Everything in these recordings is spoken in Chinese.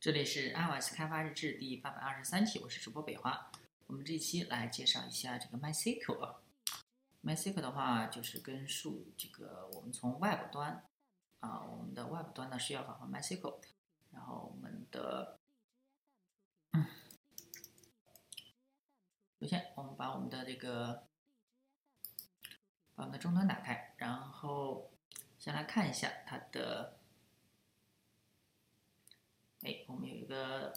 这里是 iOS 开发日志第八百二十三期，我是主播北华。我们这期来介绍一下这个 MySQL 啊。MySQL 的话，就是跟数这个我们从 Web 端啊，我们的 Web 端呢是要访问 MySQL，然后我们的，首先我们把我们的这个把我们的终端打开，然后先来看一下它的。哎，我们有一个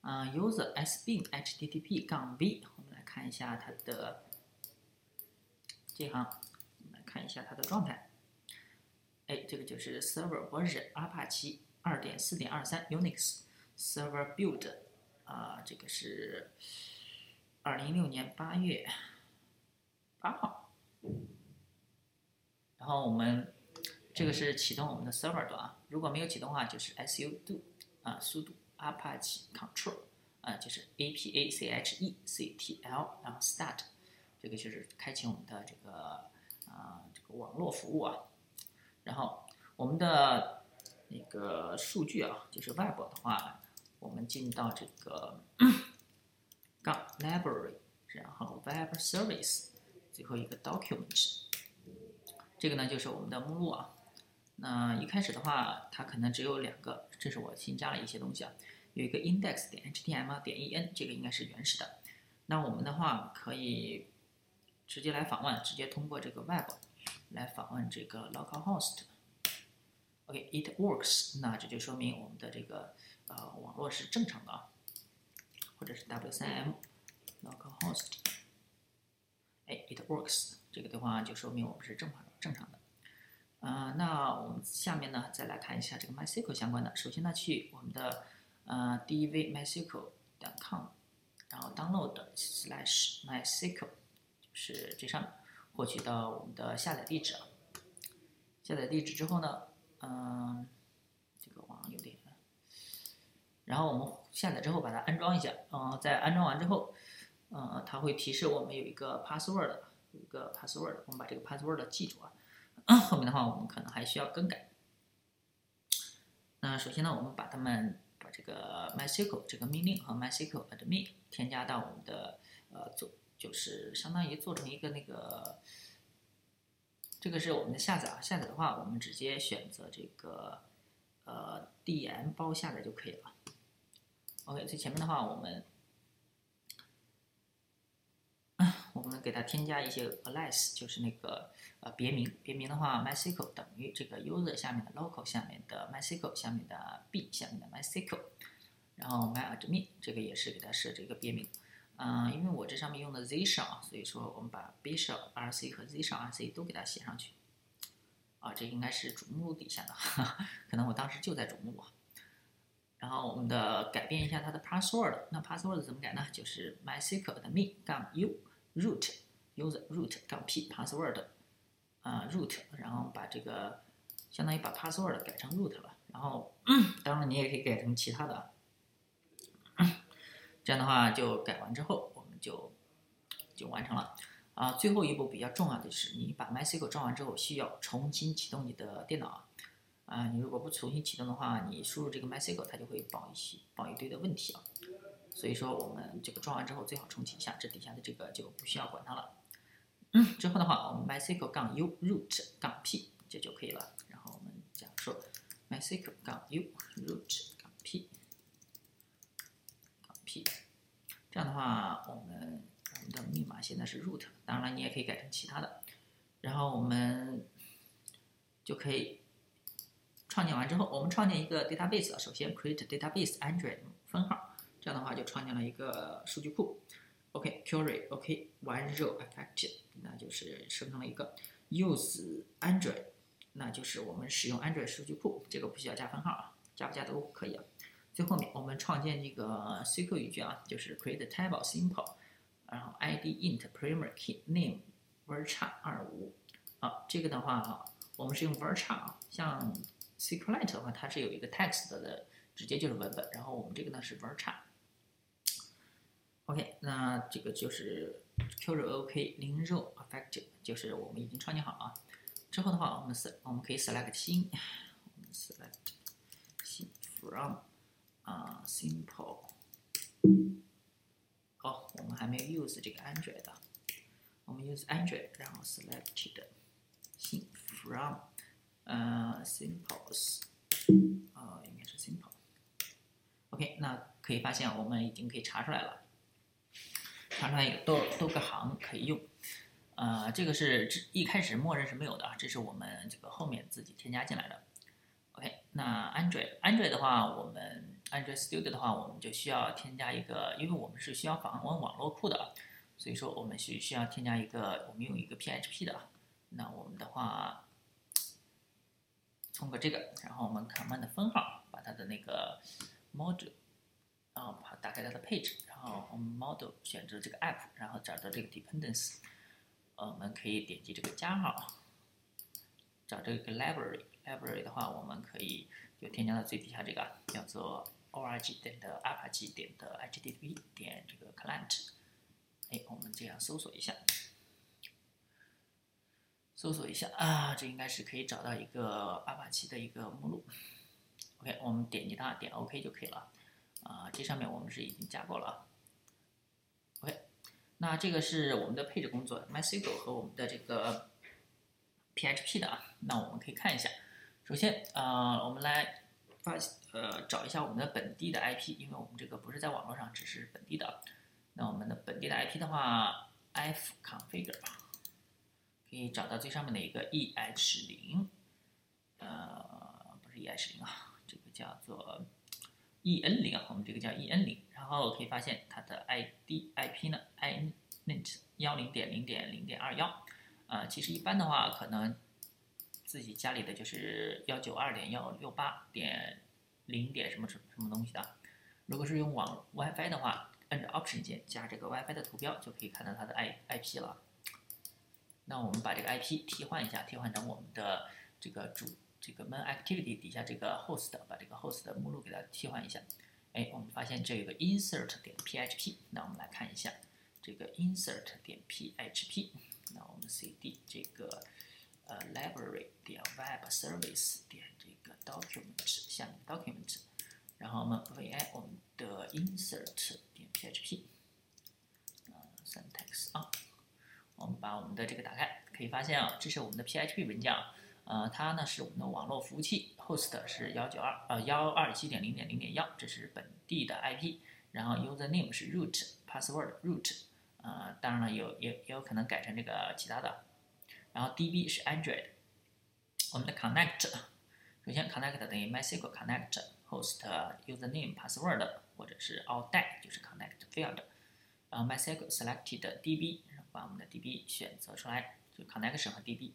啊，user sbin http 杠 v，我们来看一下它的这行，我们来看一下它的状态。哎，这个就是 server version Apache 二点四点二三 Unix server build，啊，这个是二零一六年八月八号。然后我们这个是启动我们的 server 端啊，如果没有启动的话，就是 sudo。啊，速度 Apache Control 啊，就是 A P A C H E C T L，然后 Start，这个就是开启我们的这个啊这个网络服务啊。然后我们的那个数据啊，就是 Web 的话，我们进到这个杠 Library，然后 Web Service，最后一个 Documents，这个呢就是我们的目录啊。那一开始的话，它可能只有两个，这是我新加了一些东西啊，有一个 index 点 html 点 en，这个应该是原始的。那我们的话可以直接来访问，直接通过这个 web 来访问这个 localhost。OK，it works，那这就说明我们的这个呃网络是正常的啊，或者是 w3m localhost。哎，it works，这个的话就说明我们是正常正常的。呃，那我们下面呢，再来看一下这个 MySQL 相关的。首先呢，去我们的呃 dvmySQL.com，然后 download slash mysql，就是这上面获取到我们的下载地址啊。下载地址之后呢，嗯，这个网有点，然后我们下载之后把它安装一下。嗯，在安装完之后，呃，它会提示我们有一个 password，有一个 password，我们把这个 password 记住啊。后面的话，我们可能还需要更改。那首先呢，我们把它们把这个 MySQL 这个命令和 MySQL admin 添加到我们的呃做，就是相当于做成一个那个，这个是我们的下载啊。下载的话，我们直接选择这个呃 DM 包下载就可以了。OK，最前面的话，我们。我们给它添加一些 alias，就是那个呃别名。别名的话，MySQL 等于这个 user 下面的 local 下面的 MySQL 下面的 b 下面的 MySQL，然后 MyAdmin 这个也是给它设置一个别名。嗯，因为我这上面用的 Z shell，所以说我们把 B shell RC 和 Z shell RC 都给它写上去。啊，这应该是主目录底下的，可能我当时就在主目录。然后我们的改变一下它的 password，那 password 怎么改呢？就是 MySQL 的 me 杠 u。Root user root 杠 p password 啊 root，然后把这个相当于把 password 改成 root 了，然后当然你也可以改成其他的，这样的话就改完之后我们就就完成了啊。最后一步比较重要的是，你把 MySQL 装完之后需要重新启动你的电脑啊，你如果不重新启动的话，你输入这个 MySQL 它就会报一些报一堆的问题啊。所以说，我们这个装完之后最好重启一下，这底下的这个就不需要管它了。嗯之后的话，我们 MySQL 杠 u root 杠 p 这就可以了。然后我们假如说 MySQL 杠 u root 杠 p 杠 p，这样的话，我们我们的密码现在是 root，当然了，你也可以改成其他的。然后我们就可以创建完之后，我们创建一个 database，首先 create database Android 分号。这样的话就创建了一个数据库，OK，query，OK，one row affected，那就是生成了一个 use Android，那就是我们使用 Android 数据库，这个不需要加分号啊，加不加都可以啊。最后面我们创建这个 SQL 语句啊，就是 create table simple，然后 ID int primary key name varchar 二五，啊，这个的话啊我们是用 varchar 啊，像 SQLite 的话它是有一个 text 的，直接就是文本，然后我们这个呢是 varchar。OK，那这个就是 Q 肉 OK 零肉 effective，就是我们已经创建好啊。之后的话，我们 s 我们可以 select 新，我们 select 新 from 啊，simple。哦，我们还没有 use 这个 Android，我们 use Android，然后 selected 新 from，呃，simples，啊，应该是 simple。OK，那可以发现我们已经可以查出来了，查出来有多多个行可以用。呃，这个是一开始默认是没有的，这是我们这个后面自己添加进来的。OK，那 Android，Android 的话，我们 Android Studio 的话，我们就需要添加一个，因为我们是需要访问网络库的，所以说我们需需要添加一个，我们用一个 PHP 的。那我们的话，通过这个，然后我们 command 的分号，把它的那个 module，然后把打开它的配置，然后我们 model 选择这个 app，然后找到这个 dependency。呃，我们可以点击这个加号，找这个 library，library 的话，我们可以就添加到最底下这个叫做 org 点的 apache 点的 http 点这个 client。哎，我们这样搜索一下，搜索一下啊，这应该是可以找到一个阿帕奇的一个目录。OK，我们点击它，点 OK 就可以了。啊，这上面我们是已经加过了。OK，那这个是我们的配置工作，MySQL 和我们的这个 PHP 的啊。那我们可以看一下，首先呃，我们来发呃找一下我们的本地的 IP，因为我们这个不是在网络上，只是本地的。那我们的本地的 IP 的话，ifconfigure 可以找到最上面的一个 EH 零，呃，不是 EH 零啊，这个叫做 EN 零啊，我们这个叫 EN 零。然后可以发现它的 ID IP 呢，inet 幺零点零点零点二幺，啊，其实一般的话可能自己家里的就是幺九二点幺六八点零点什么什什么东西的。如果是用网 WiFi 的话，按照 Option 键加这个 WiFi 的图标就可以看到它的 I IP 了。那我们把这个 IP 替换一下，替换成我们的这个主这个 Main Activity 底下这个 Host，把这个 Host 的目录给它替换一下。哎，我们发现这个 insert 点 php，那我们来看一下这个 insert 点 php，那我们 cd 这个呃 library 点 web service 点这个 document 下面 document，然后我们 vi 我们的 insert 点 php，呃 syntax 啊，我们把我们的这个打开，可以发现啊，这是我们的 php 文件啊。呃，它呢是我们的网络服务器，host 是幺九二呃幺二七点零点零点幺，这是本地的 IP，然后 user name 是 root，password root，呃，当然了，有也也有可能改成这个其他的，然后 DB 是 Android，我们的 connect，首先 connect 等于 MySQL connect host user name password 或者是 all 带就是 connect field，然后 MySQL selected DB，把我们的 DB 选择出来，就 connection 和 DB。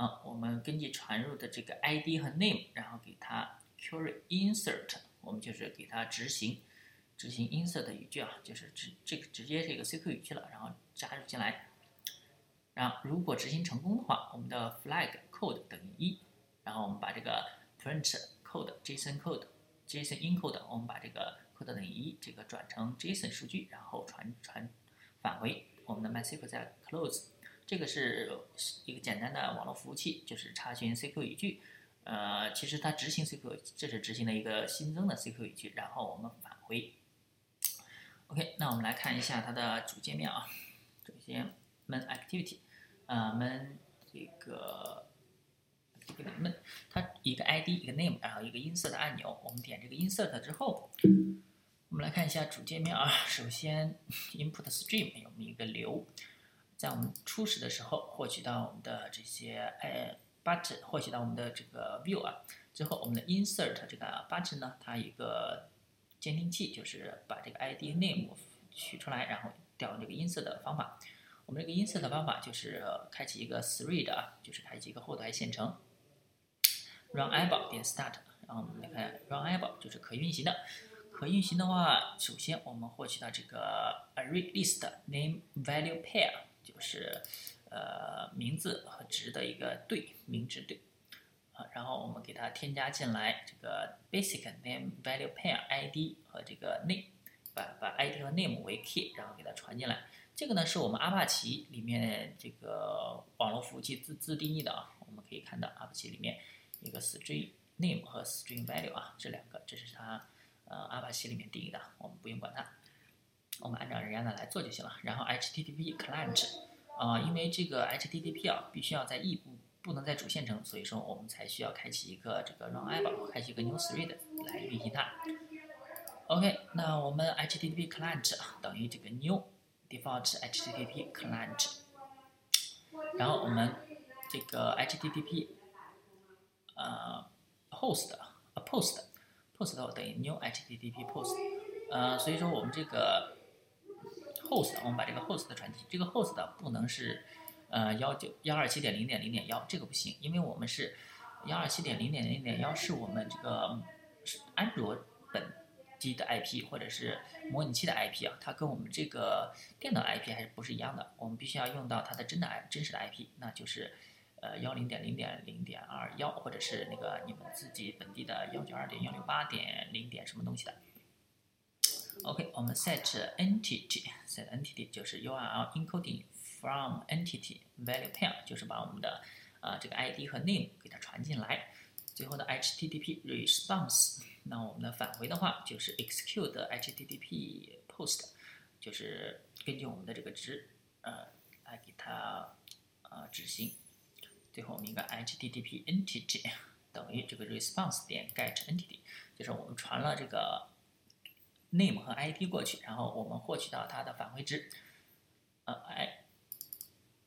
啊，我们根据传入的这个 ID 和 name，然后给它 query insert，我们就是给它执行执行 insert 语句啊，就是直这个直接这个 SQL 语句了，然后加入进来。然后如果执行成功的话，我们的 flag code 等于一，然后我们把这个 print code JSON code JSON encode，我们把这个 code 等于一这个转成 JSON 数据，然后传传返回我们的 MySQL 在 close。这个是一个简单的网络服务器，就是查询 SQL 语句。呃，其实它执行 SQL，这是执行了一个新增的 SQL 语句，然后我们返回。OK，那我们来看一下它的主界面啊。首先，main activity，呃，main 这个这个 main，它一个 ID，一个 name，然后一个 insert 按钮。我们点这个 insert 之后，我们来看一下主界面啊。首先，input stream 有我们一个流。在我们初始的时候获取到我们的这些哎 button，获取到我们的这个 view 啊，之后我们的 insert 这个 button 呢，它一个监听器，就是把这个 ID name 取出来，然后调用这个 insert 的方法。我们这个 insert 方法就是开启一个 thread 啊，就是开启一个后台线程。run eyeball 点 start，然后我们来看 run eyeball 就是可运行的。可运行的话，首先我们获取到这个 array list name value pair。就是呃名字和值的一个对名值对啊，然后我们给它添加进来这个 basic name value pair ID 和这个 name，把把 ID 和 name 为 key，然后给它传进来。这个呢是我们阿帕奇里面这个网络服务器自自定义的啊，我们可以看到阿帕奇里面一个 string name 和 string value 啊，这两个这是它呃阿帕奇里面定义的，我们不用管它，我们按照人家的来做就行了。然后 HTTP client，啊，因为这个 HTTP 啊必须要在异步，不能在主线程，所以说我们才需要开启一个这个 run app，开启一个 new thread 来运行它。OK，那我们 HTTP client 等于这个 new default HTTP client，然后我们这个 HTTP 呃 host 啊 post post 等于 new HTTP post，呃，所以说我们这个 host 我们把这个 host 的传进，这个 host 的不能是呃幺九幺二七点零点零点幺，这个不行，因为我们是幺二七点零点零点幺是我们这个安卓本。机的 IP 或者是模拟器的 IP 啊，它跟我们这个电脑 IP 还是不是一样的？我们必须要用到它的真的 I 真实的 IP，那就是呃幺零点零点零点二幺，或者是那个你们自己本地的幺九二点幺六八点零点什么东西的。OK，我们 set entity，set entity 就是 URL encoding from entity value pair，就是把我们的啊这个 ID 和 name 给它传进来。最后的 HTTP response。那我们的返回的话就是 execute HTTP post，就是根据我们的这个值，呃，来给它呃执行。最后我们一个 HTTP entity 等于这个 response 点 get entity，就是我们传了这个 name 和 ID 过去，然后我们获取到它的返回值。呃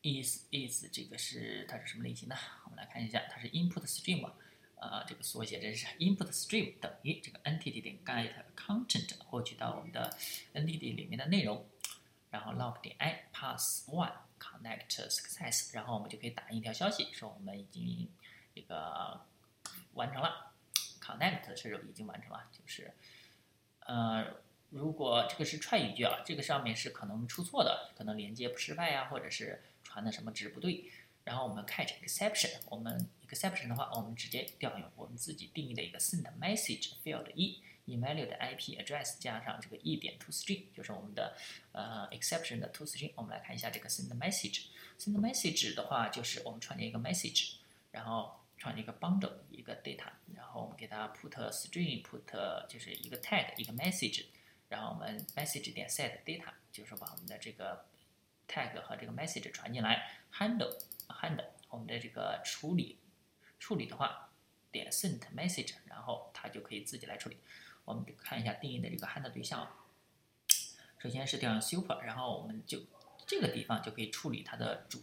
，i is is 这个是它是什么类型呢？我们来看一下，它是 input stream。呃，这个缩写真是 input stream 等于这个 NTT 点 get content 获取到我们的 NTT 里面的内容，然后 log 点 i pass one connect success，然后我们就可以打印一条消息，说我们已经这个完成了 connect 是已经完成了，就是呃，如果这个是串语句啊，这个上面是可能出错的，可能连接不失败呀，或者是传的什么值不对。然后我们 catch exception，我们 exception 的话，我们直接调用我们自己定义的一个 send message field 一 invalid IP address 加上这个 e 点 toString，就是我们的呃 exception 的 toString。我们来看一下这个 send message，send message 的话就是我们创建一个 message，然后创建一个 bundle 一个 data，我们给它 put string put 就是一个 tag 一个 message，然后我们 message 点 set data 就是把我们的这个 tag 和这个 message 传进来，handle handle 我们的这个处理处理的话，点 send message，然后它就可以自己来处理。我们看一下定义的这个 handle 对象，首先是调用 super，然后我们就这个地方就可以处理它的主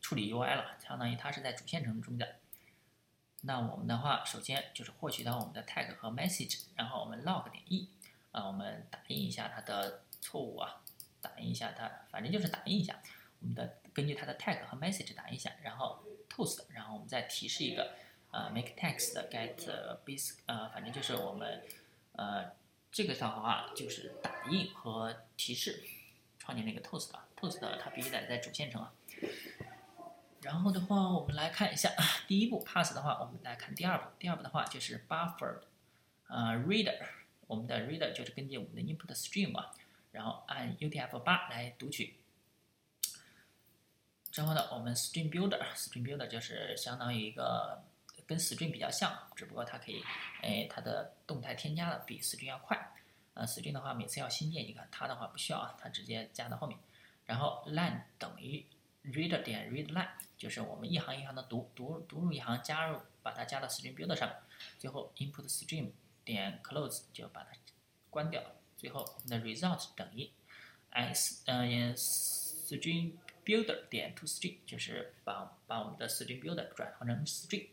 处理 UI 了，相当于它是在主线程中的。那我们的话，首先就是获取到我们的 tag 和 message，然后我们 log 点 e，啊，我们打印一下它的错误啊。打印一下它，反正就是打印一下。我们的根据它的 tag 和 message 打印一下，然后 toast，然后我们再提示一个呃 make text get basic，呃，反正就是我们呃这个的话就是打印和提示创建那个 toast，toast 它必须得在主线程啊。然后的话，我们来看一下第一步 pass 的话，我们来看第二步。第二步的话就是 buffer，呃 reader，我们的 reader 就是根据我们的 input stream 啊。然后按 UTF-8 来读取。之后呢，我们 String Builder，String Builder 就是相当于一个跟 String 比较像，只不过它可以，哎，它的动态添加的比 String 要快。呃，String 的话每次要新建一个，它的话不需要啊，它直接加到后面。然后 line 等于 reader 点 read line，就是我们一行一行的读，读读入一行，加入把它加到 String Builder 上。最后 input stream 点 close 就把它关掉。最后，我们的 result 等于 s 嗯，stream builder 点 toString，就是把把我们的 string builder 转换成 string。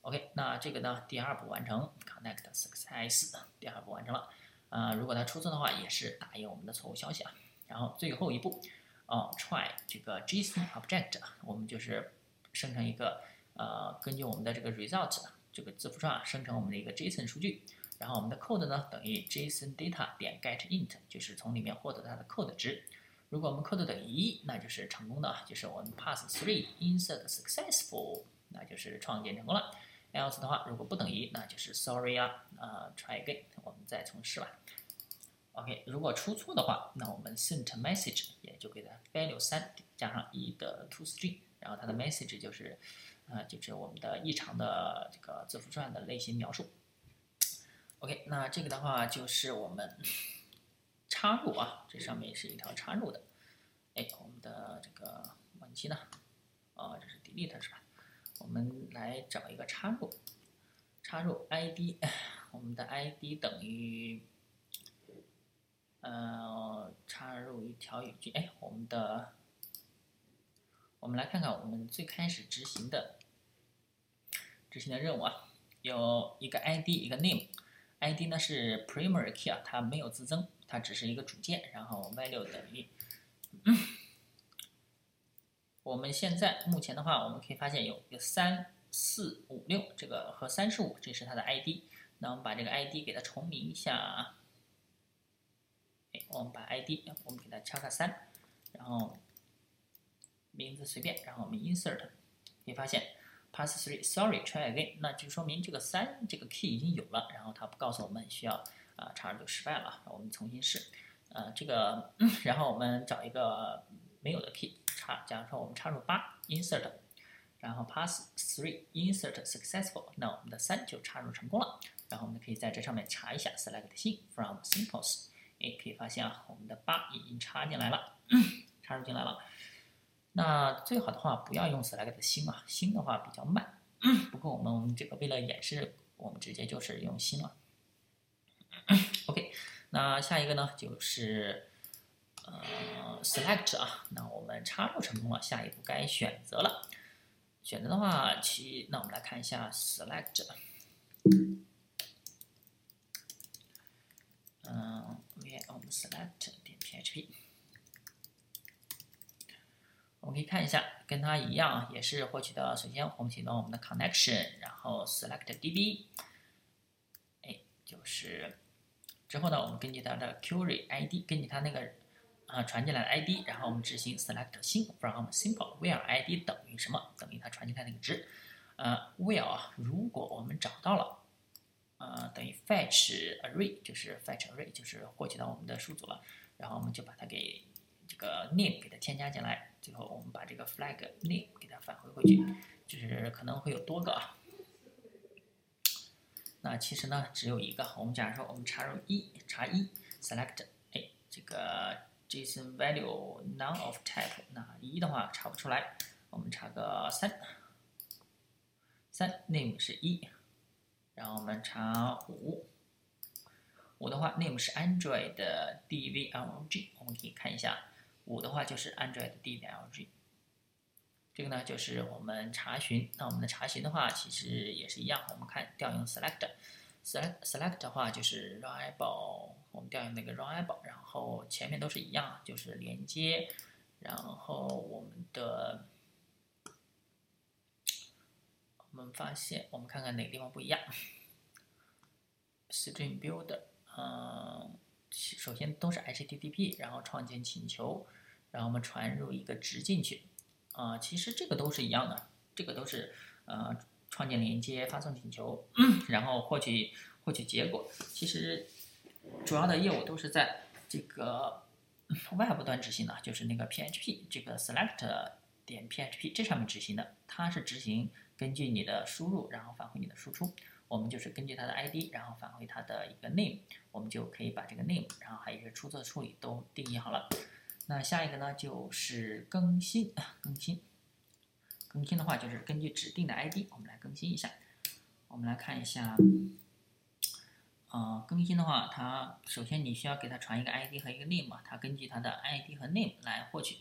OK，那这个呢，第二步完成，connect success，第二步完成了。啊，如果它出错的话，也是打印我们的错误消息啊。然后最后一步，哦，try 这个 JSON object，我们就是生成一个呃，根据我们的这个 result 这个字符串啊生成我们的一个 JSON 数据。然后我们的 code 呢等于 JSON data 点 get int，就是从里面获得它的 code 值。如果我们 code 等于一，那就是成功的，就是我们 pass three insert successful，那就是创建成功了。else 的话，如果不等于，那就是 sorry 啊，呃 try again，我们再重试吧。OK，如果出错的话，那我们 sent message 就给它 value 三加上一的 toString，然后它的 message 就是，呃，就是我们的异常的这个字符串的类型描述。OK，那这个的话就是我们插入啊，这上面是一条插入的。哎，我们的这个模拟器呢？啊，这是 delete 是吧？我们来找一个插入，插入 ID，我们的 ID 等于，呃，插入一条语句。哎，我们的，我们来看看我们最开始执行的执行的任务啊，有一个 ID，一个 name，ID 呢是 primary key 啊，它没有自增，它只是一个主键，然后 value 等于。我们现在目前的话，我们可以发现有有三四五六这个和三十五，这是它的 ID。那我们把这个 ID 给它重名一下，我们把 ID 我们给它敲个三，然后名字随便，然后我们 insert，可以发现 pass three，sorry，try again，那就说明这个三这个 key 已经有了，然后它不告诉我们需要啊插入就失败了，我们重新试，呃，这个，然后我们找一个没有的 key。插，假如说我们插入八，insert，然后 pass three，insert successful，那我们的三就插入成功了。然后我们可以在这上面查一下 select 新 from simples，哎，可以发现啊，我们的八已经插进来了，插入进来了。那最好的话不要用 select 新啊，新的话比较慢。不过我们我们这个为了演示，我们直接就是用新了。OK，那下一个呢就是。呃，select 啊，那我们插入成功了，下一步该选择了。选择的话，其那我们来看一下 select。我们 select 点 php，我们可以看一下，跟它一样啊，也是获取的。首先，我们启动我们的 connection，然后 select db，哎，就是之后呢，我们根据它的 query ID，根据它那个。啊，传进来的 ID，然后我们执行 select 新 from simple where ID 等于什么？等于它传进来那个值。呃，where 如果我们找到了，呃，等于 fetch array 就是 fetch array 就是获取到我们的数组了，然后我们就把它给这个 name 给它添加进来，最后我们把这个 flag name 给它返回回去，就是可能会有多个啊。那其实呢，只有一个。我们假如说我们插入一，查一 select，哎，这个。JSON value none of type，那一的话查不出来，我们查个三，三 name 是一，然后我们查五，五的话 name 是 Android 的 DVLG，我们可以看一下，五的话就是 Android DVLG，这个呢就是我们查询，那我们的查询的话其实也是一样，我们看调用 select，select 的话就是 reliable。我们调用那个 runable，然后前面都是一样，就是连接，然后我们的，我们发现，我们看看哪个地方不一样。Stream Builder，嗯，首先都是 HTTP，然后创建请求，然后我们传入一个值进去，啊，其实这个都是一样的，这个都是呃创建连接、发送请求，然后获取获取结果，其实。主要的业务都是在这个 Web 端执行的，就是那个 PHP 这个 select 点 PHP 这上面执行的。它是执行根据你的输入，然后返回你的输出。我们就是根据它的 ID，然后返回它的一个 name，我们就可以把这个 name，然后还有一些出错处理都定义好了。那下一个呢，就是更新，更新，更新的话就是根据指定的 ID，我们来更新一下。我们来看一下。呃，更新的话，它首先你需要给它传一个 ID 和一个 name，它根据它的 ID 和 name 来获取。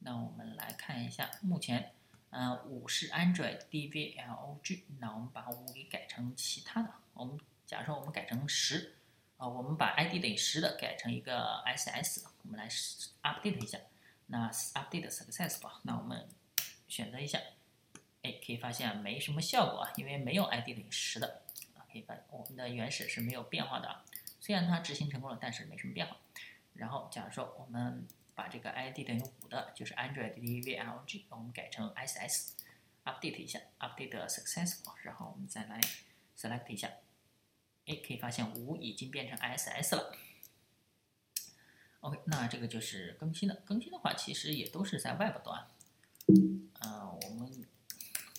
那我们来看一下，目前，呃，五是 Android D V L O G，那我们把五给改成其他的。我们假如说我们改成十，啊，我们把 ID 等于十的改成一个 SS，我们来 update 一下。那 update success 吧，那我们选择一下，哎，可以发现没什么效果啊，因为没有 ID 等于十的啊。可以发现我们的原始是没有变化的，虽然它执行成功了，但是没什么变化。然后，假如说我们把这个 ID 等于五的，就是 Android DVLG，我们改成 SS，update 一下，update successful，然后我们再来 select 一下，哎，可以发现五已经变成 SS 了。OK，那这个就是更新的。更新的话，其实也都是在 Web 端。呃，我们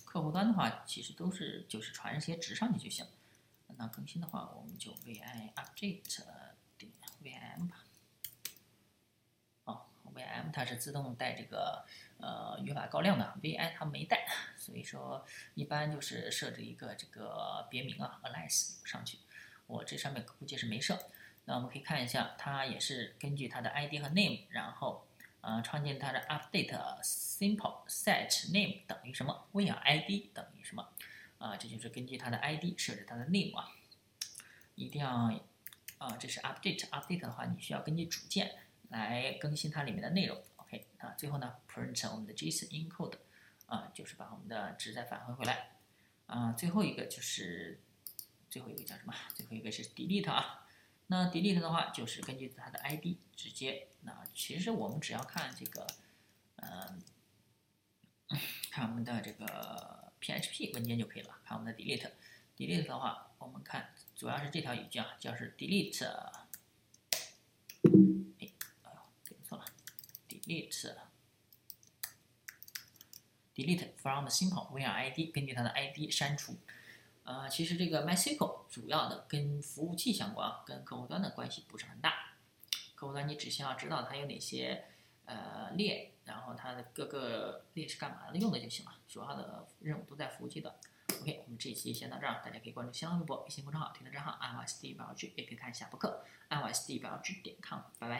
客户端的话，其实都是就是传一些值上去就行。那更新的话，我们就 vi update 点 VM 吧。它是自动带这个呃语法高亮的，vi 它没带，所以说一般就是设置一个这个别名啊，alias 上去。我这上面估计是没设。那我们可以看一下，它也是根据它的 ID 和 name，然后呃创建它的 update simple set name 等于什么，where ID 等于什么。啊，这就是根据它的 ID 设置它的 name 啊，一定要啊，这是 update，update 的话，你需要根据主键来更新它里面的内容。OK，啊，最后呢，print 我们的 JSON encode，啊，就是把我们的值再返回回来。啊，最后一个就是最后一个叫什么？最后一个是 delete 啊。那 delete 的话，就是根据它的 ID 直接。那其实我们只要看这个，嗯，看我们的这个。PHP 文件就可以了。看我们的 delete，delete 的话，我们看主要是这条语句啊，叫是 delete，，delete，delete from simple where ID，根据它的 ID 删除。呃，其实这个 MySQL 主要的跟服务器相关，跟客户端的关系不是很大。客户端你只需要知道它有哪些呃列。然后它的各个列是干嘛的用的就行了，主要的任务都在服务器的。OK，我们这一期先到这儿，大家可以关注新浪微博、微信公众号、推特账号 i y s d 表 g 也可以看下播客 i y s d 表 g 点 com，拜拜。